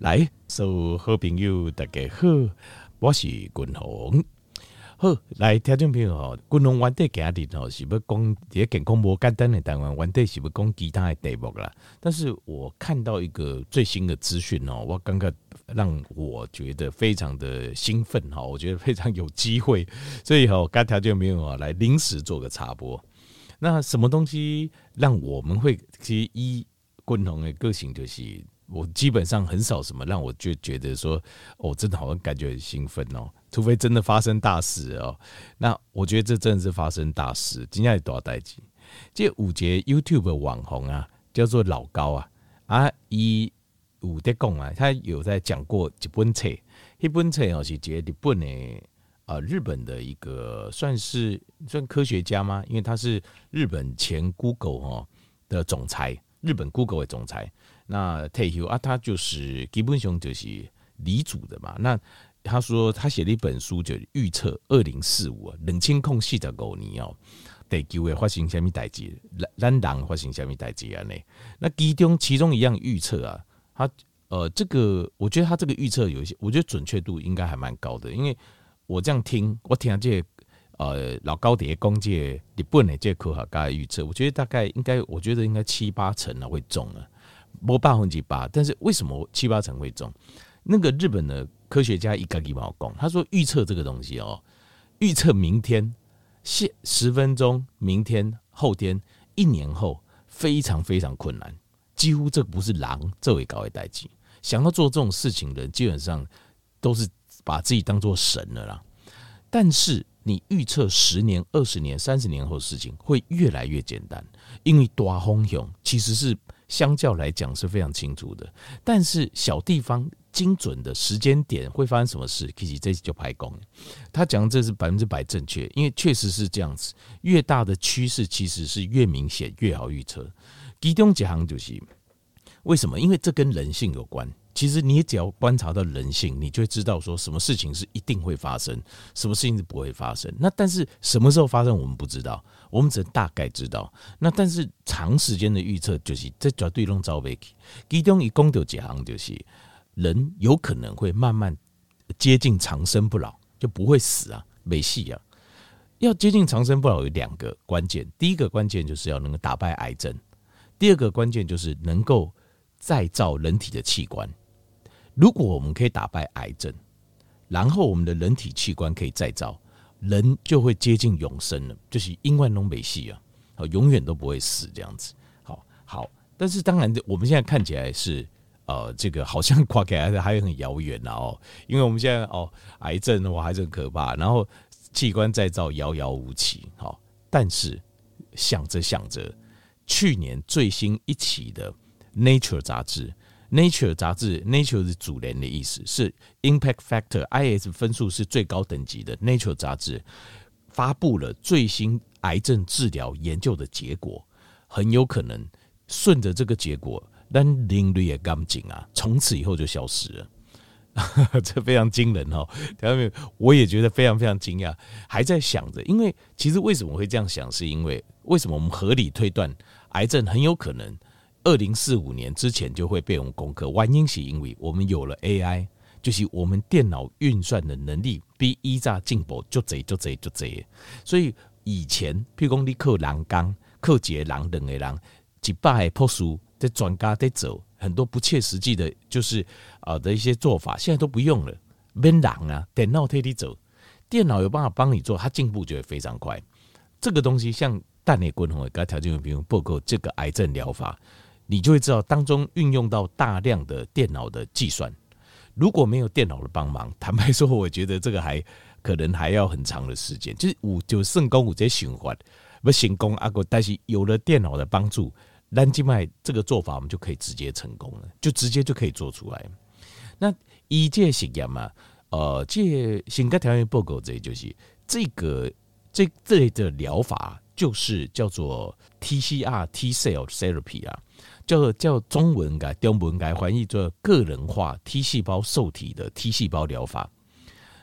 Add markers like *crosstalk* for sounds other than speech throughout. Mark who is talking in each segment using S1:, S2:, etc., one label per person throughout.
S1: 来，所有好朋友大家好，我是君鸿。好，来听众朋友吼，君鸿原底今日吼是要讲一个健康无简单的台湾，原底是要讲其他的题目啦。但是我看到一个最新的资讯哦，我刚刚让我觉得非常的兴奋哈，我觉得非常有机会，所以吼，刚条件没有啊，来临时做个插播。那什么东西让我们会其实一共同的个性就是。我基本上很少什么让我就觉得说，哦，真的好像感觉很兴奋哦，除非真的发生大事哦。那我觉得这真的是发生大事，今天有多少代志？这五节 YouTube 网红啊，叫做老高啊，啊，伊有在讲啊，他有在讲过一本册，一本册哦是讲日本的啊，日本的一个算是算科学家吗？因为他是日本前 Google 哦的总裁，日本 Google 的总裁。那退休啊，他就是基本上就是理组的嘛。那他说他写了一本书，就预测二零四五冷清空隙的狗泥哦，地球会发生什么代志，咱人发生什么代志啊？呢？那其中其中一样预测啊，他呃这个我觉得他这个预测有一些，我觉得准确度应该还蛮高的，因为我这样听，我听这个、呃老高的公介日本的这科学家预测，我觉得大概应该，我觉得应该七八成啊会中啊。不百分之八，但是为什么七八成会中？那个日本的科学家一个一毛讲，他说预测这个东西哦，预测明天、现十分钟、明天、后天、一年后，非常非常困难，几乎这不是狼这位高位代际，想要做这种事情的人，基本上都是把自己当做神了啦。但是你预测十年、二十年、三十年后的事情会越来越简单，因为大风向其实是。相较来讲是非常清楚的，但是小地方精准的时间点会发生什么事？其实这次就拍工。他讲这是百分之百正确，因为确实是这样子。越大的趋势其实是越明显，越好预测。其中几行就是为什么？因为这跟人性有关。其实你只要观察到人性，你就会知道说什么事情是一定会发生，什么事情是不会发生。那但是什么时候发生，我们不知道，我们只能大概知道。那但是长时间的预测就是这绝对拢走不起。其中一共有几行就是人有可能会慢慢接近长生不老，就不会死啊，没戏啊。要接近长生不老有两个关键，第一个关键就是要能够打败癌症，第二个关键就是能够再造人体的器官。如果我们可以打败癌症，然后我们的人体器官可以再造，人就会接近永生了，就是因为东北系啊，永远都不会死这样子。好，好，但是当然，我们现在看起来是呃，这个好像跨开还还很遥远了哦，因为我们现在哦，癌症的话还是很可怕，然后器官再造遥遥无期。好，但是想着想着，去年最新一期的《Nature》杂志。Nature 杂志，Nature 是主联的意思，是 Impact Factor，IS 分数是最高等级的。Nature 杂志发布了最新癌症治疗研究的结果，很有可能顺着这个结果，但人类的感情啊，从此以后就消失了，*laughs* 这非常惊人哦。听到没有？我也觉得非常非常惊讶，还在想着，因为其实为什么会这样想，是因为为什么我们合理推断癌症很有可能。二零四五年之前就会被我们攻克，原因是因为我们有了 AI，就是我们电脑运算的能力比以前进步就这就这就这，所以以前譬如讲你靠人工，靠一个人两个人，一百个博士的专家在走很多不切实际的，就是啊的一些做法，现在都不用了，免人啊，电脑替你走，电脑有办法帮你做，它进步就会非常快。这个东西像蛋内滚红的，刚条件比如报告这个癌症疗法。你就会知道当中运用到大量的电脑的计算，如果没有电脑的帮忙，*laughs* 坦白说，我觉得这个还可能还要很长的时间。就是五就圣功五这些循环不行功阿哥，但是有了电脑的帮助，蓝静脉这个做法我们就可以直接成功了，就直接就可以做出来。那一届实验嘛，呃，这性格条件报告这就是这个这这类的疗法，就是叫做 TCR T cell therapy 啊。叫叫中文改中文改翻译做个人化 T 细胞受体的 T 细胞疗法。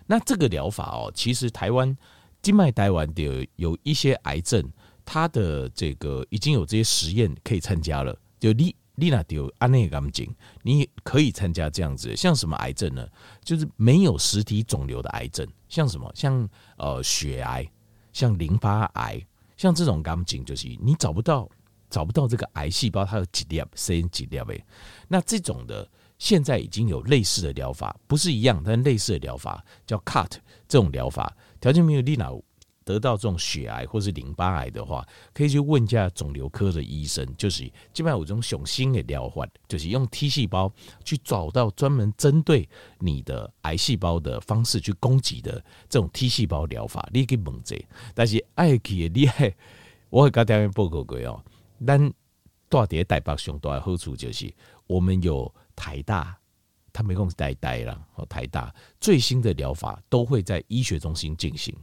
S1: 那这个疗法哦，其实台湾静脉台湾的有一些癌症，它的这个已经有这些实验可以参加了。就你丽娜丢安内感情，你可以参加这样子，像什么癌症呢？就是没有实体肿瘤的癌症，像什么，像呃血癌，像淋巴癌，像这种感情，就是你找不到找不到这个癌细胞，它有几粒，生几粒诶。那这种的现在已经有类似的疗法，不是一样，但类似的疗法叫 cut 这种疗法，条件没有丽娜。得到这种血癌或是淋巴癌的话，可以去问一下肿瘤科的医生。就是基本上有这种雄心的疗法，就是用 T 细胞去找到专门针对你的癌细胞的方式去攻击的这种 T 细胞疗法。你可以问这，但是爱去厉害，我会跟大家报告过哦。但大叠台北上大的好处就是，我们有台大，他没空呆呆了。台大最新的疗法都会在医学中心进行。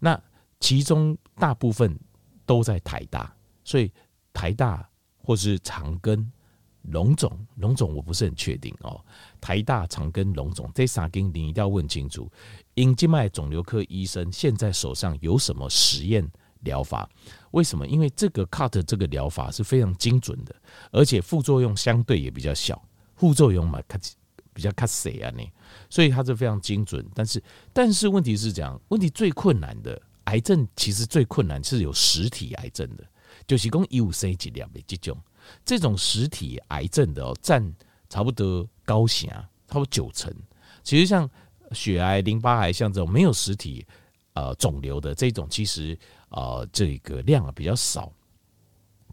S1: 那其中大部分都在台大，所以台大或是长庚、龙总、龙总我不是很确定哦。台大、长庚、龙总这三间你一定要问清楚。阴静脉肿瘤科医生现在手上有什么实验疗法？为什么？因为这个 cut 这个疗法是非常精准的，而且副作用相对也比较小。副作用嘛，比较卡死啊，你，所以它是非常精准。但是，但是问题是这样，问题最困难的。癌症其实最困难是有实体癌症的，就是讲有生几粒的这种，这种实体癌症的哦，占差不多高险啊，差不多九成。其实像血癌、淋巴癌，像这种没有实体呃肿瘤的这种，其实呃这个量啊比较少，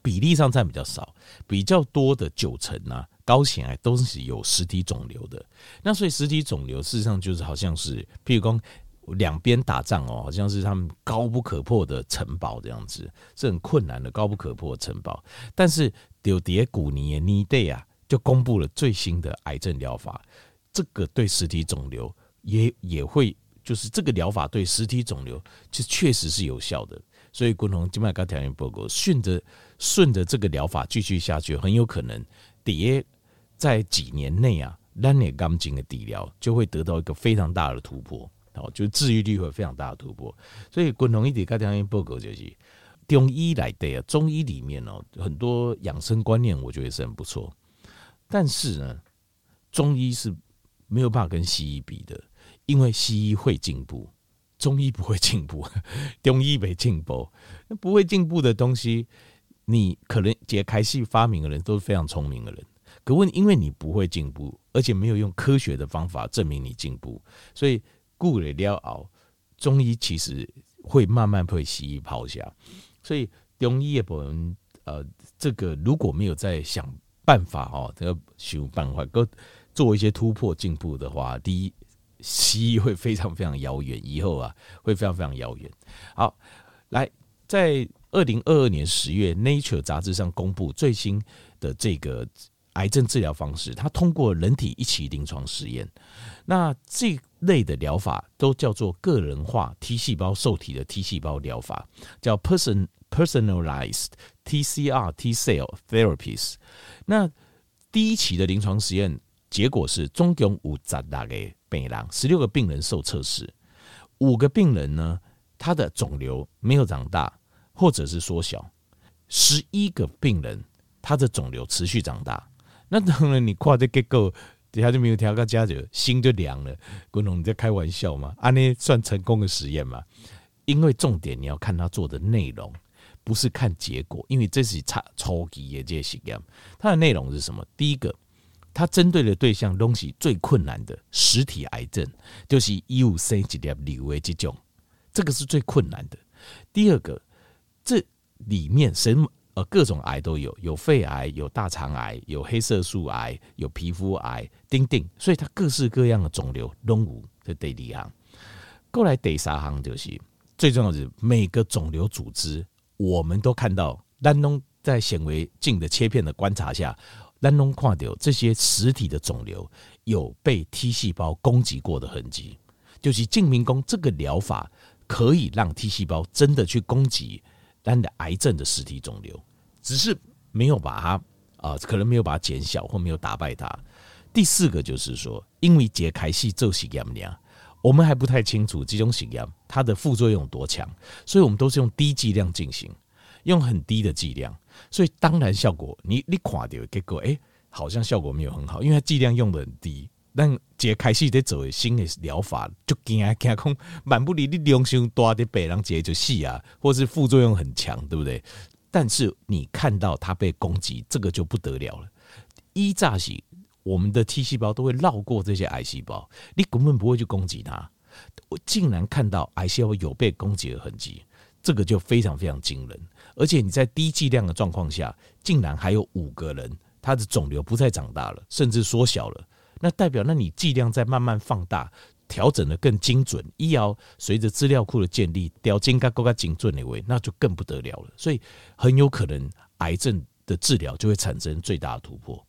S1: 比例上占比较少，比较多的九成啊高险癌都是有实体肿瘤的。那所以实体肿瘤事实上就是好像是，譬如讲。两边打仗哦，好像是他们高不可破的城堡这样子，是很困难的高不可破的城堡。但是丢迭古尼尼代啊，就公布了最新的癌症疗法，这个对实体肿瘤也也会，就是这个疗法对实体肿瘤其实确实是有效的。所以，共同静脉高条件报告顺着顺着这个疗法继续下去，很有可能迭在几年内啊，咱的钢筋的治疗就会得到一个非常大的突破。哦，就治愈率会非常大的突破，所以共同一点跟大家报告就是，中医来的啊，中医里面哦，很多养生观念我觉得是很不错，但是呢，中医是没有办法跟西医比的，因为西医会进步，中医不会进步，*laughs* 中医没进步，那不会进步的东西，你可能解开系发明的人都是非常聪明的人，可问因为你不会进步，而且没有用科学的方法证明你进步，所以。顾了了熬，中医其实会慢慢被西医抛下，所以中医的部分，呃，这个如果没有在想办法哦，要想办法，够做一些突破进步的话，第一，西医会非常非常遥远，以后啊会非常非常遥远。好，来，在二零二二年十月，《Nature》杂志上公布最新的这个癌症治疗方式，它通过人体一期临床实验，那这。类的疗法都叫做个人化 T 细胞受体的 T 细胞疗法，叫 person personalized TCR T cell therapies。那第一期的临床实验结果是，总共有十六个病人，十六个病人受测试，五个病人呢，他的肿瘤没有长大或者是缩小，十一个病人他的肿瘤持续长大。那当然，你跨的结构。底下就没有调个加酒，心就凉了。郭龙，你在开玩笑吗？啊，那算成功的实验吗？因为重点你要看他做的内容，不是看结果。因为这是差超级业界实验，它的内容是什么？第一个，它针对的对象东西最困难的实体癌症，就是有生几粒瘤的这种，这个是最困难的。第二个，这里面什么？呃，各种癌都有，有肺癌，有大肠癌，有黑色素癌，有皮肤癌，丁丁，所以它各式各样的肿瘤都有。这第二行，过来第三行就是最重要的是每个肿瘤组织，我们都看到，丹东在显微镜的切片的观察下，咱拢看到这些实体的肿瘤有被 T 细胞攻击过的痕迹，就是证明讲这个疗法可以让 T 细胞真的去攻击。单的癌症的实体肿瘤，只是没有把它啊、可能没有把它减小或没有打败它。第四个就是说，因为解开系做实验呢，我们还不太清楚这种实验它的副作用多强，所以我们都是用低剂量进行。用很低的剂量，所以当然效果你你看到结果，哎、好像效果没有很好，因为它剂量用的很低。但解开始在走新的疗法，就惊啊惊空，蛮不离你量伤大的白人节就死啊，或是副作用很强，对不对？但是你看到它被攻击，这个就不得了了。一炸起，我们的 T 细胞都会绕过这些癌细胞，你根本不会去攻击它。我竟然看到癌细胞有被攻击的痕迹，这个就非常非常惊人。而且你在低剂量的状况下，竟然还有五个人，他的肿瘤不再长大了，甚至缩小了。那代表，那你剂量在慢慢放大，调整得更精准，医疗随着资料库的建立，调整更更加精准的位，那就更不得了了。所以很有可能癌症的治疗就会产生最大的突破。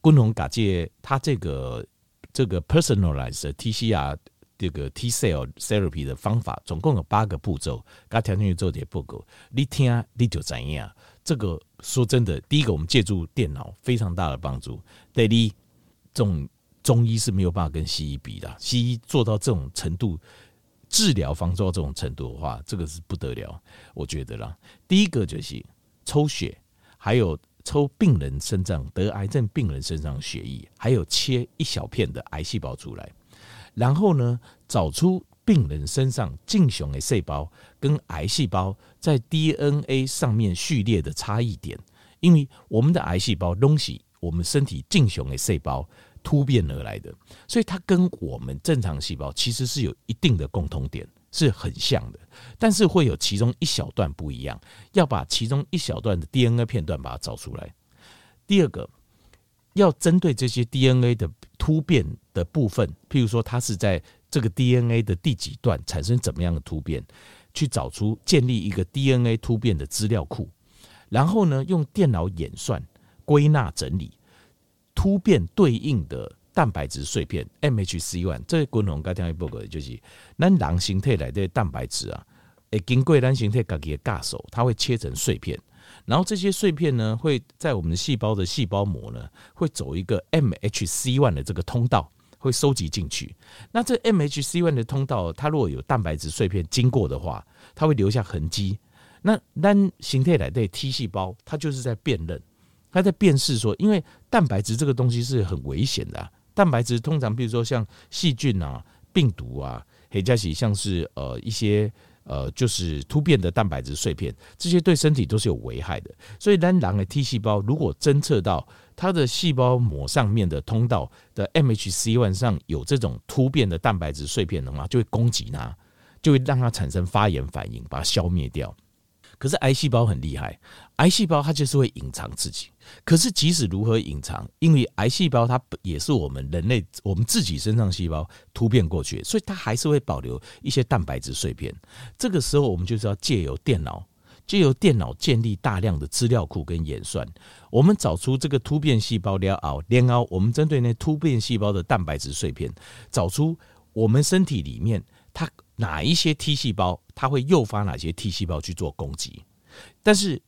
S1: 昆龙嘎介他这个这个 personalized TCR 这个 T cell therapy 的方法，总共有八个步骤。刚调进去做点报告，你听你就怎样？这个说真的，第一个我们借助电脑非常大的帮助。第二，中。中医是没有办法跟西医比的，西医做到这种程度，治疗方做到这种程度的话，这个是不得了，我觉得啦。第一个就是抽血，还有抽病人身上得癌症病人身上血液，还有切一小片的癌细胞出来，然后呢，找出病人身上正常的细胞跟癌细胞在 DNA 上面序列的差异点，因为我们的癌细胞东西，我们身体正常的细胞。突变而来的，所以它跟我们正常细胞其实是有一定的共同点，是很像的，但是会有其中一小段不一样，要把其中一小段的 DNA 片段把它找出来。第二个，要针对这些 DNA 的突变的部分，譬如说它是在这个 DNA 的第几段产生怎么样的突变，去找出建立一个 DNA 突变的资料库，然后呢，用电脑演算、归纳、整理。突变对应的蛋白质碎片 MHC-1，这个滚龙刚听一报告，就是咱人形态来的蛋白质啊，诶，经过咱形态自己的架手，它会切成碎片，然后这些碎片呢，会在我们的细胞的细胞膜呢，会走一个 MHC-1 的这个通道，会收集进去。那这 MHC one 的通道，它如果有蛋白质碎片经过的话，它会留下痕迹。那单形态来的 T 细胞，它就是在辨认。它在辨识说，因为蛋白质这个东西是很危险的。蛋白质通常，比如说像细菌啊、病毒啊，或者是像是呃一些呃就是突变的蛋白质碎片，这些对身体都是有危害的。所以，单狼的 T 细胞如果侦测到它的细胞膜上面的通道的 MHC-1 上有这种突变的蛋白质碎片的话，就会攻击它，就会让它产生发炎反应，把它消灭掉。可是癌细胞很厉害，癌细胞它就是会隐藏自己。可是即使如何隐藏，因为癌细胞它也是我们人类我们自己身上细胞突变过去，所以它还是会保留一些蛋白质碎片。这个时候我们就是要借由电脑，借由电脑建立大量的资料库跟演算，我们找出这个突变细胞了后，然后我们针对那突变细胞的蛋白质碎片，找出我们身体里面哪一些 T 细胞，它会诱发哪些 T 细胞去做攻击。但是，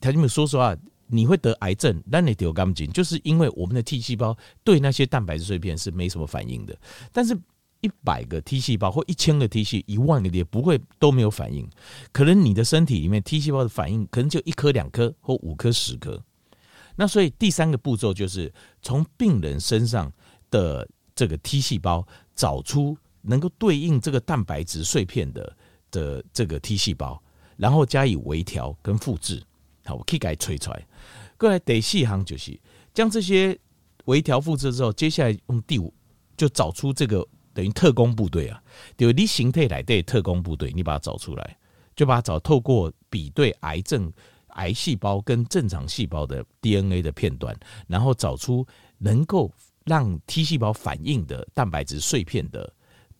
S1: 条件们说实话。你会得癌症，那你丢干净，就是因为我们的 T 细胞对那些蛋白质碎片是没什么反应的。但是，一百个 T 细胞或一千个 T 细，一万个也不会都没有反应。可能你的身体里面 T 细胞的反应可能就一颗、两颗或五颗、十颗。那所以第三个步骤就是从病人身上的这个 T 细胞找出能够对应这个蛋白质碎片的的这个 T 细胞，然后加以微调跟复制。好，我可以给它吹出来。过来第四行就是将这些微调复制之后，接下来用第五就找出这个等于特工部队啊，就你形态来的特工部队，你把它找出来，就把它找透过比对癌症癌细胞跟正常细胞的 DNA 的片段，然后找出能够让 T 细胞反应的蛋白质碎片的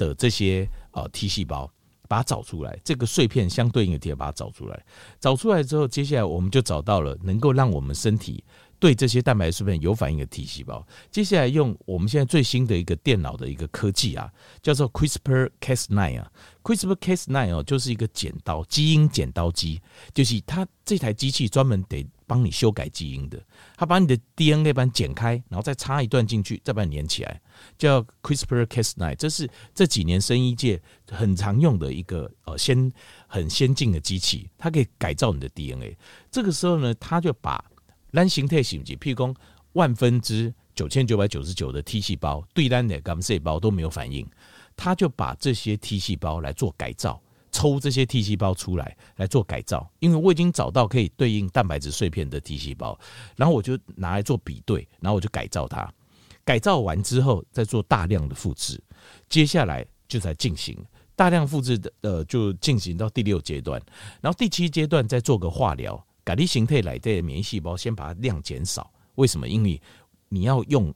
S1: 的这些啊 T 细胞。把它找出来，这个碎片相对应的贴，把它找出来。找出来之后，接下来我们就找到了能够让我们身体对这些蛋白质碎片有反应的 T 细胞。接下来用我们现在最新的一个电脑的一个科技啊，叫做 CRISPR-Cas9 啊，CRISPR-Cas9 哦，就是一个剪刀基因剪刀机，就是它这台机器专门得帮你修改基因的，它把你的 DNA 把剪开，然后再插一段进去，再把你连起来，叫 CRISPR-Cas9，这是这几年生医界很常用的一个呃先很先进的机器，它可以改造你的 DNA。这个时候呢，它就把单形态细胞，譬如说万分之九千九百九十九的 T 细胞对单的 gum 细胞都没有反应，它就把这些 T 细胞来做改造，抽这些 T 细胞出来来做改造。因为我已经找到可以对应蛋白质碎片的 T 细胞，然后我就拿来做比对，然后我就改造它。改造完之后再做大量的复制，接下来就在进行大量复制的呃，就进行到第六阶段，然后第七阶段再做个化疗。改立形态来的免疫细胞，先把它量减少。为什么？因为你要用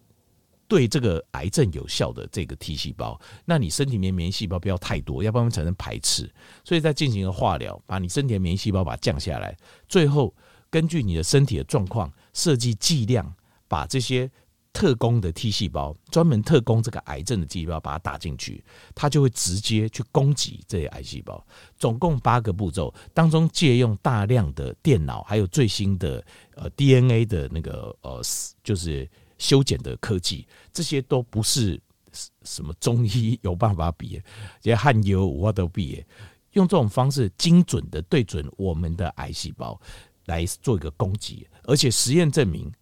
S1: 对这个癌症有效的这个 T 细胞，那你身体里面免疫细胞不要太多，要不然会产生排斥。所以在进行个化疗，把你身体的免疫细胞把它降下来，最后根据你的身体的状况设计剂量，把这些。特工的 T 细胞，专门特攻这个癌症的 T 细胞，把它打进去，它就会直接去攻击这些癌细胞。总共八个步骤当中，借用大量的电脑，还有最新的呃 DNA 的那个呃，就是修剪的科技，这些都不是什么中医有办法比，这些汉油我都比。用这种方式精准的对准我们的癌细胞来做一个攻击，而且实验证明。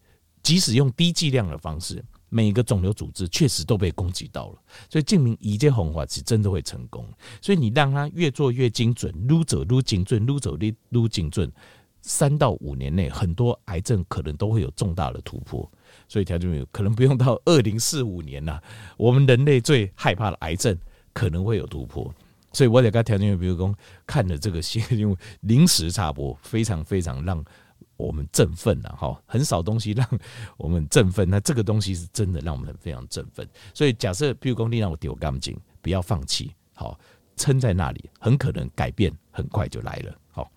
S1: 即使用低剂量的方式，每个肿瘤组织确实都被攻击到了，所以证明一介红花是真的会成功。所以你让它越做越精准，撸走撸精准，撸走撸精准，三到五年内，很多癌症可能都会有重大的突破。所以条件没有可能不用到 *laughs* 二零四五年呐、我们人类最害怕的癌症可能会有突破。所以我得跟条件比如说看了这个新闻，*laughs* 临时插播，非常非常让。我们振奋了哈，很少东西让我们振奋，那这个东西是真的让我们非常振奋。所以假设，譬如说你让我丢钢筋，不要放弃，好，撑在那里，很可能改变很快就来了，好。